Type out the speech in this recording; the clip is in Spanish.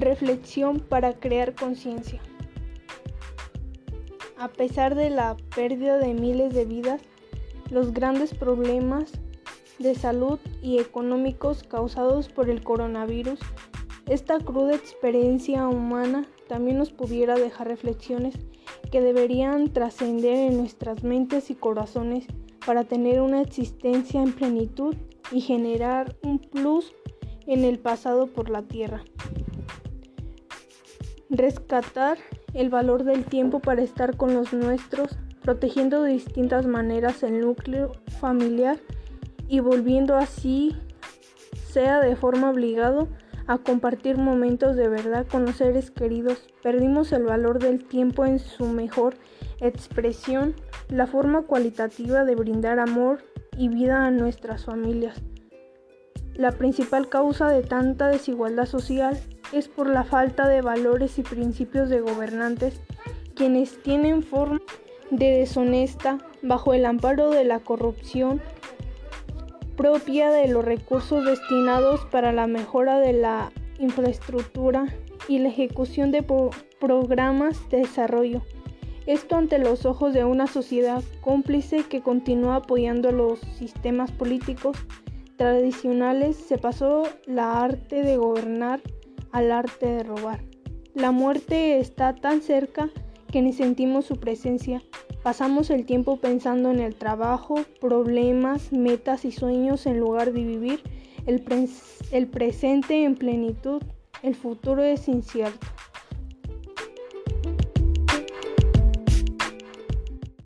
Reflexión para crear conciencia. A pesar de la pérdida de miles de vidas, los grandes problemas de salud y económicos causados por el coronavirus, esta cruda experiencia humana también nos pudiera dejar reflexiones que deberían trascender en nuestras mentes y corazones para tener una existencia en plenitud y generar un plus en el pasado por la tierra. Rescatar el valor del tiempo para estar con los nuestros, protegiendo de distintas maneras el núcleo familiar y volviendo así, sea de forma obligado, a compartir momentos de verdad con los seres queridos. Perdimos el valor del tiempo en su mejor expresión, la forma cualitativa de brindar amor y vida a nuestras familias. La principal causa de tanta desigualdad social es por la falta de valores y principios de gobernantes, quienes tienen forma de deshonesta bajo el amparo de la corrupción propia de los recursos destinados para la mejora de la infraestructura y la ejecución de programas de desarrollo. Esto ante los ojos de una sociedad cómplice que continúa apoyando los sistemas políticos tradicionales, se pasó la arte de gobernar al arte de robar. La muerte está tan cerca que ni sentimos su presencia. Pasamos el tiempo pensando en el trabajo, problemas, metas y sueños en lugar de vivir el, el presente en plenitud. El futuro es incierto.